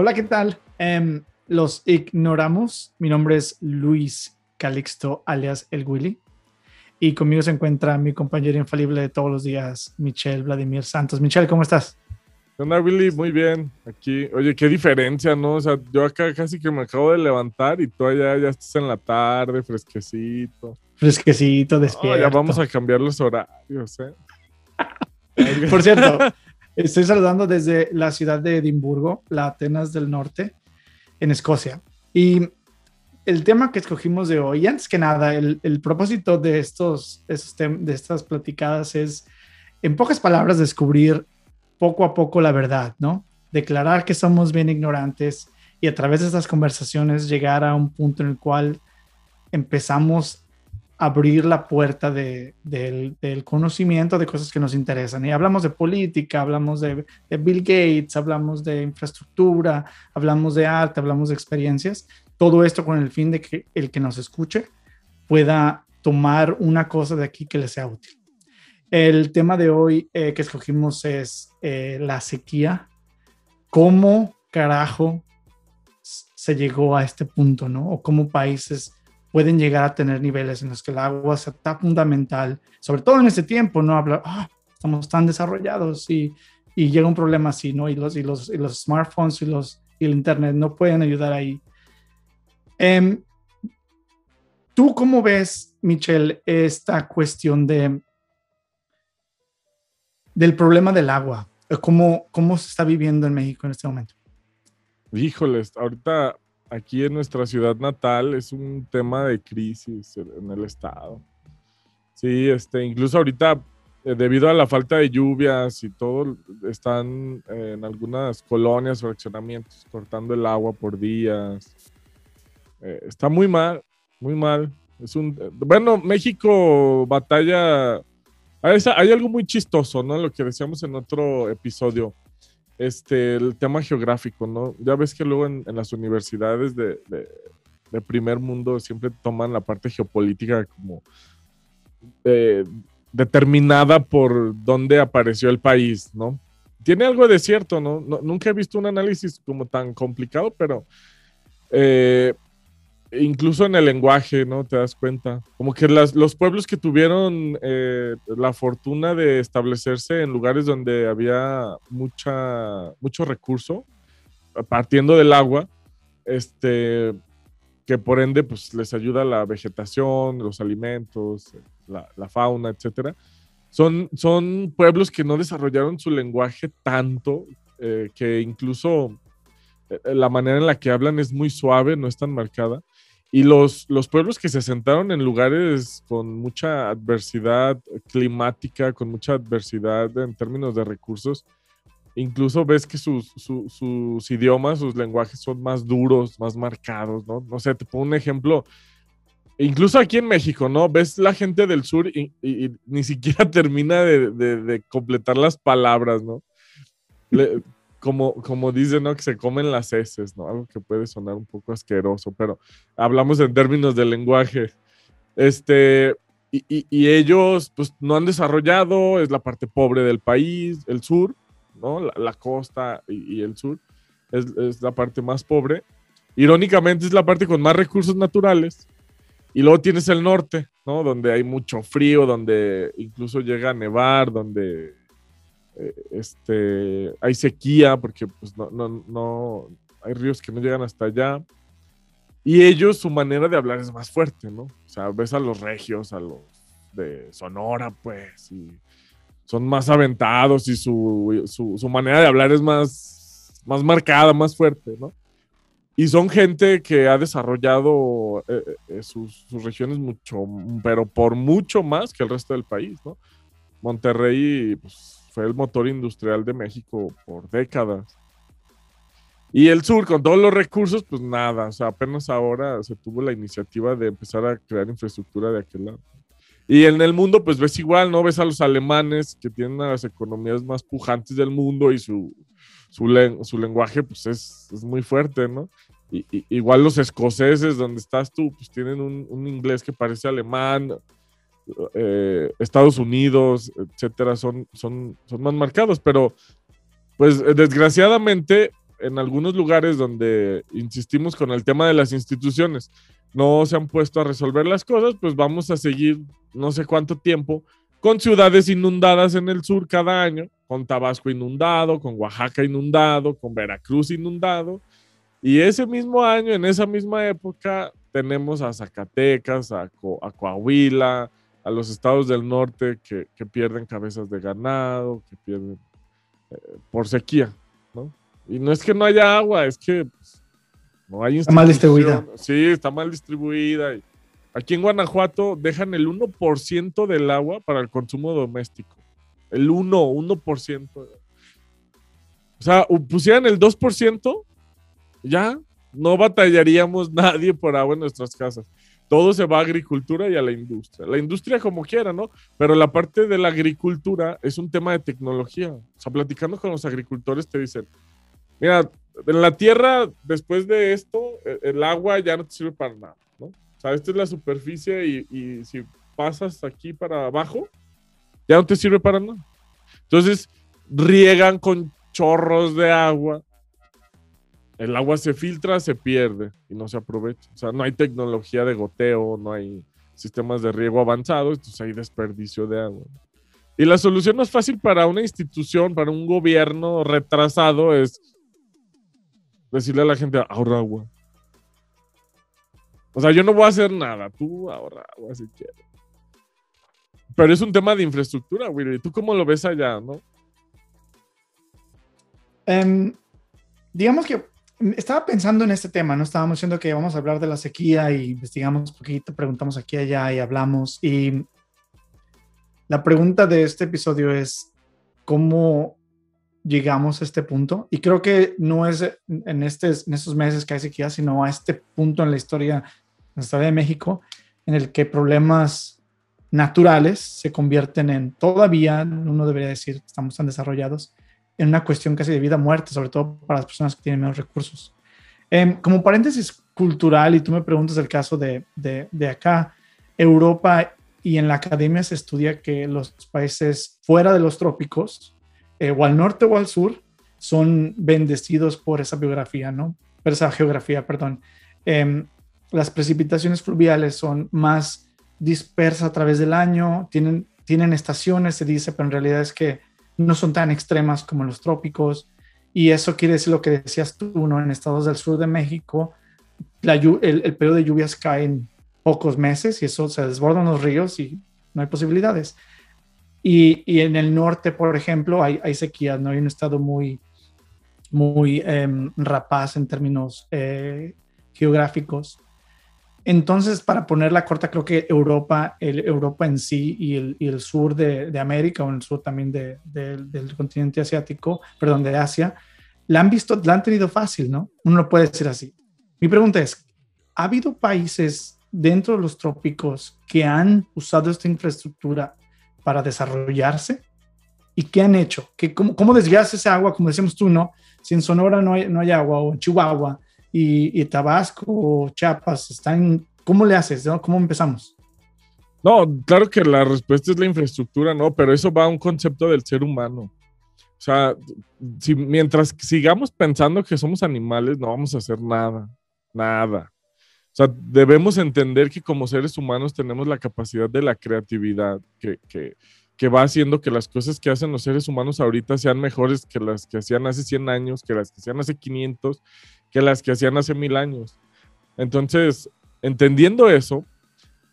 Hola, ¿qué tal? Em, los ignoramos. Mi nombre es Luis Calixto, alias El Willy. Y conmigo se encuentra mi compañero infalible de todos los días, Michelle Vladimir Santos. Michelle, ¿cómo estás? Hola, Willy, muy bien. Aquí, oye, qué diferencia, ¿no? O sea, yo acá casi que me acabo de levantar y tú allá ya estás en la tarde, fresquecito. Fresquecito, despierto. ya vamos a cambiar los horarios, ¿eh? Por cierto, estoy saludando desde la ciudad de Edimburgo, la Atenas del Norte, en Escocia. Y el tema que escogimos de hoy, antes que nada, el, propósito de, estos, de estas platicadas es, en pocas palabras, descubrir poco a poco la verdad, ¿no? Declarar que somos bien ignorantes y a través de estas conversaciones llegar a un punto en el cual empezamos abrir la puerta del, conocimiento de cosas que nos interesan. Y hablamos de política, hablamos de, Bill Gates, hablamos de infraestructura, hablamos de arte, hablamos de experiencias. Todo esto con el fin de que el que nos escuche pueda tomar una cosa de aquí que le sea útil. El tema de hoy eh, que escogimos es eh, la sequía. ¿Cómo carajo se llegó a este punto, no? O cómo países pueden llegar a tener niveles en los que el agua sea tan fundamental, sobre todo en este tiempo, ¿no? Hablar, ah, estamos tan desarrollados y, y, llega un problema así, ¿no? Y los, y los, y los smartphones y, los, y el Internet no pueden ayudar ahí. Em, ¿Tú cómo ves, Michelle, esta cuestión de del problema del agua. ¿Cómo, ¿Cómo se está viviendo en México en este momento? Híjoles, ahorita aquí en nuestra ciudad natal es un tema de crisis en el estado. Sí, este, incluso ahorita, eh, debido a la falta de lluvias y todo, están en algunas colonias o accionamientos cortando el agua por días. Eh, está muy mal, muy mal. Es un, bueno, México batalla hay, algo muy chistoso, ¿no? Lo que decíamos en otro episodio, este, el tema geográfico, ¿no? Ya ves que luego en, las universidades de, primer mundo siempre toman la parte geopolítica como eh, determinada por dónde apareció el país, ¿no? Tiene algo de cierto, ¿no? nunca he visto un análisis como tan complicado, pero eh, incluso en el lenguaje, ¿no? Te das cuenta. Como que los pueblos que tuvieron eh, la fortuna de establecerse en lugares donde había mucha, mucho recurso, partiendo del agua, este, que por ende pues, les ayuda la vegetación, los alimentos, la, fauna, etc. Son, son pueblos que no desarrollaron su lenguaje tanto eh, que incluso eh, la manera en la que hablan es muy suave, no es tan marcada. Y los, los pueblos que se sentaron en lugares con mucha adversidad climática, con mucha adversidad en términos de recursos, incluso ves que sus, sus idiomas, sus lenguajes son más duros, más marcados, ¿no? No sé, te pongo un ejemplo. Incluso aquí en México, ¿no? Ves la gente del sur y, ni siquiera termina de, de, completar las palabras, ¿no? Le, como, como dicen, ¿no? Que se comen las heces, ¿no? Algo que puede sonar un poco asqueroso, pero hablamos en términos de lenguaje. Este, y, y, ellos, pues, no han desarrollado, es la parte pobre del país, el sur, ¿no? La, costa y, el sur es, es, la parte más pobre. Irónicamente es la parte con más recursos naturales. Y luego tienes el norte, ¿no? Donde hay mucho frío, donde incluso llega a nevar, donde este, hay sequía porque pues, no, no, no, hay ríos que no llegan hasta allá. Y ellos, su manera de hablar es más fuerte, ¿no? O sea, ves a los regios, a los de Sonora, pues, y son más aventados y su, su, manera de hablar es más, más marcada, más fuerte, ¿no? Y son gente que ha desarrollado eh, eh, sus, sus, regiones mucho, pero por mucho más que el resto del país, ¿no? Monterrey, pues, fue el motor industrial de México por décadas. Y el sur, con todos los recursos, pues nada, o sea, apenas ahora se tuvo la iniciativa de empezar a crear infraestructura de aquel lado. Y en el mundo, pues ves igual, ¿no? Ves a los alemanes que tienen las economías más pujantes del mundo y su, su, su lenguaje, pues es, es, muy fuerte, ¿no? Y, igual los escoceses, donde estás tú, pues tienen un, un inglés que parece alemán, eh, Estados Unidos, etcétera, son, son, son más marcados, pero pues desgraciadamente en algunos lugares donde insistimos con el tema de las instituciones, no se han puesto a resolver las cosas, pues vamos a seguir no sé cuánto tiempo con ciudades inundadas en el sur cada año, con Tabasco inundado, con Oaxaca inundado, con Veracruz inundado. Y ese mismo año, en esa misma época, tenemos a Zacatecas, a, Coahuila, a los estados del norte que, pierden cabezas de ganado, que pierden eh, por sequía, ¿no? Y no es que no haya agua, es que pues, no hay Está mal distribuida. Sí, está mal distribuida. aquí en Guanajuato dejan el 1% del agua para el consumo doméstico. El 1, 1%. O sea, pusieran el 2%, ya no batallaríamos nadie por agua en nuestras casas. Todo se va a agricultura y a la industria. La industria como quiera, ¿no? Pero la parte de la agricultura es un tema de tecnología. O sea, platicando con los agricultores te dicen, mira, en la tierra, después de esto, e, el agua ya no te sirve para nada, ¿no? O sea, esta es la superficie y, y si pasas aquí para abajo, ya no te sirve para nada. Entonces, riegan con chorros de agua el agua se filtra, se pierde y no se aprovecha. O sea, no hay tecnología de goteo, no hay sistemas de riego avanzados, entonces hay desperdicio de agua. Y la solución más fácil para una institución, para un gobierno retrasado, es decirle a la gente, ahorra agua. O sea, yo no voy a hacer nada, tú ahorra agua si quieres. Pero es un tema de infraestructura, Willy. ¿Tú cómo lo ves allá, no? Em, digamos que estaba pensando en este tema, ¿no? Estábamos diciendo que vamos a hablar de la sequía y investigamos un poquito, preguntamos aquí y allá y hablamos. Y la pregunta de este episodio es, ¿cómo llegamos a este punto? Y creo que no es en, este, estos meses que hay sequía, sino a este punto en la historia, en la historia de México, en el que problemas naturales se convierten en, todavía, uno debería decir, estamos tan desarrollados, en una cuestión casi de vida o muerte, sobre todo para las personas que tienen menos recursos. Em, como paréntesis cultural, y tú me preguntas el caso de, de, acá, Europa y en la academia se estudia que los países fuera de los trópicos, eh, o al norte o al sur, son bendecidos por esa biografía, ¿no? Por esa geografía, perdón. Em, las precipitaciones fluviales son más dispersas a través del año, tienen, tienen estaciones, se dice, pero en realidad es que no son tan extremas como los trópicos. Y eso quiere decir lo que decías tú, ¿no? En estados del sur de México, la, el, el, periodo de lluvias cae en pocos meses y eso se desbordan los ríos y no hay posibilidades. Y, y en el norte, por ejemplo, hay, hay sequías, ¿no? Hay un estado muy, muy em, rapaz en términos eh, geográficos. Entonces, para ponerla corta, creo que Europa, el, Europa en sí y el, sur de, América o el sur también de, del continente asiático, perdón, de Asia, la han visto, la han tenido fácil, ¿no? Uno lo puede decir así. Mi pregunta es, ¿ha habido países dentro de los trópicos que han usado esta infraestructura para desarrollarse? ¿Y qué han hecho? ¿Qué, cómo, ¿Cómo desviarse esa agua? Como decíamos tú, ¿no? Si en Sonora no hay, no hay agua o en Chihuahua y, Tabasco o Chiapas están, ¿cómo le haces? ¿Cómo empezamos? No, claro que la respuesta es la infraestructura, ¿no? Pero eso va a un concepto del ser humano. O sea, si, mientras sigamos pensando que somos animales, no vamos a hacer nada, nada. O sea, debemos entender que como seres humanos tenemos la capacidad de la creatividad, que, que, va haciendo que las cosas que hacen los seres humanos ahorita sean mejores que las que hacían hace 100 años, que las que hacían hace 500 que las que hacían hace mil años. Entonces, entendiendo eso,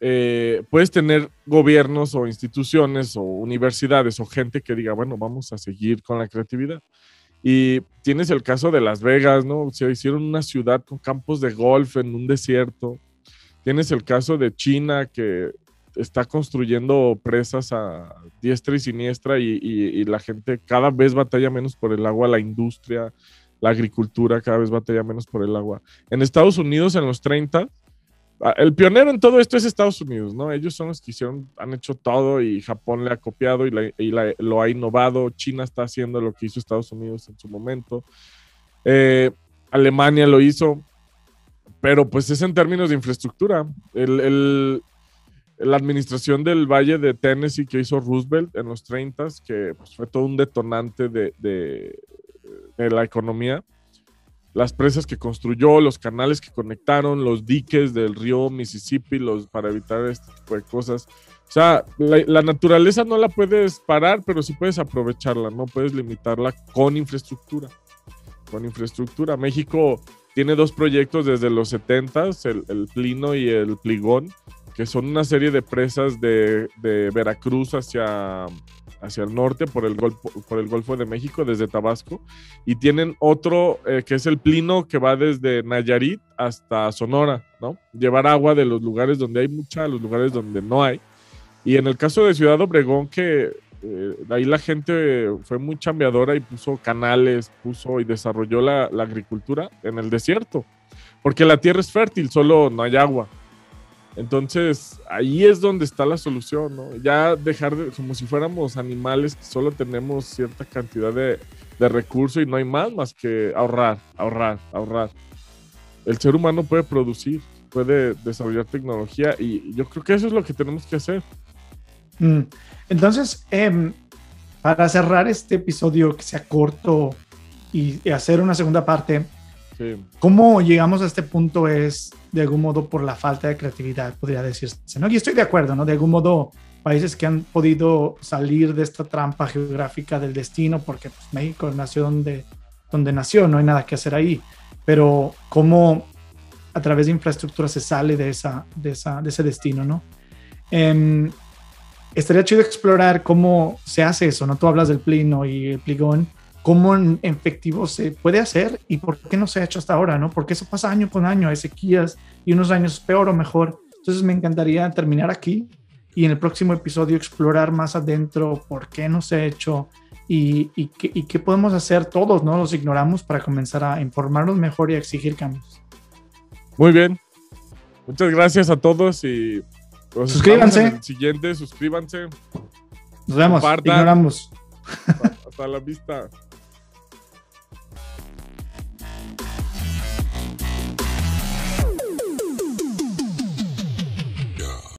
eh, puedes tener gobiernos o instituciones o universidades o gente que diga, bueno, vamos a seguir con la creatividad. Y tienes el caso de Las Vegas, ¿no? Se hicieron una ciudad con campos de golf en un desierto. Tienes el caso de China que está construyendo presas a diestra y siniestra y, y la gente cada vez batalla menos por el agua, la industria, la agricultura cada vez batalla menos por el agua. En Estados Unidos, en los 30, ah, el pionero en todo esto es Estados Unidos, ¿no? Ellos son los que hicieron, han hecho todo y Japón le ha copiado y, lo ha innovado. China está haciendo lo que hizo Estados Unidos en su momento. Eh, Alemania lo hizo, pero pues es en términos de infraestructura. La administración del Valle de Tennessee que hizo Roosevelt en los 30, que pues, fue todo un detonante de, de la economía, las presas que construyó, los canales que conectaron, los diques del río Mississippi, los, para evitar este tipo de cosas. O sea, la, naturaleza no la puedes parar, pero sí puedes aprovecharla, no puedes limitarla con infraestructura. Con infraestructura. México tiene dos proyectos desde los 70, el, el Plino y el Pligón, que son una serie de presas de, de Veracruz hacia hacia el norte por el, Golfo, por el Golfo de México, desde Tabasco, y tienen otro eh, que es el Plino, que va desde Nayarit hasta Sonora, ¿no? Llevar agua de los lugares donde hay mucha a los lugares donde no hay. Y en el caso de Ciudad Obregón, que eh, ahí la gente fue muy chambeadora y puso canales, puso y desarrolló la, la agricultura en el desierto, porque la tierra es fértil, solo no hay agua. Entonces, ahí es donde está la solución, ¿no? Ya dejar de, como si fuéramos animales que solo tenemos cierta cantidad de, de recursos y no hay más más que ahorrar, ahorrar, ahorrar. El ser humano puede producir, puede desarrollar tecnología y yo creo que eso es lo que tenemos que hacer. Mm. Entonces, em, para cerrar este episodio que sea corto y, hacer una segunda parte, ¿cómo llegamos a este punto? Es de algún modo por la falta de creatividad, podría decirse. ¿no? Y estoy de acuerdo, ¿no? De algún modo, países que han podido salir de esta trampa geográfica del destino, porque pues, México nació donde, donde nació, no hay nada que hacer ahí. Pero cómo a través de infraestructura se sale de, esa, de, esa, de ese destino, ¿no? Eh, estaría chido explorar cómo se hace eso, ¿no? Tú hablas del plino y el pligón, cómo en efectivo se puede hacer y por qué no se ha hecho hasta ahora, ¿no? Porque eso pasa año con año, hay sequías y unos años peor o mejor. Entonces me encantaría terminar aquí y en el próximo episodio explorar más adentro por qué no se ha hecho y, y, qué, y qué podemos hacer todos, ¿no? Los ignoramos para comenzar a informarnos mejor y a exigir cambios. Muy bien. Muchas gracias a todos y suscríbanse. siguiente, suscríbanse. Nos vemos. Ignoramos. Hasta la vista.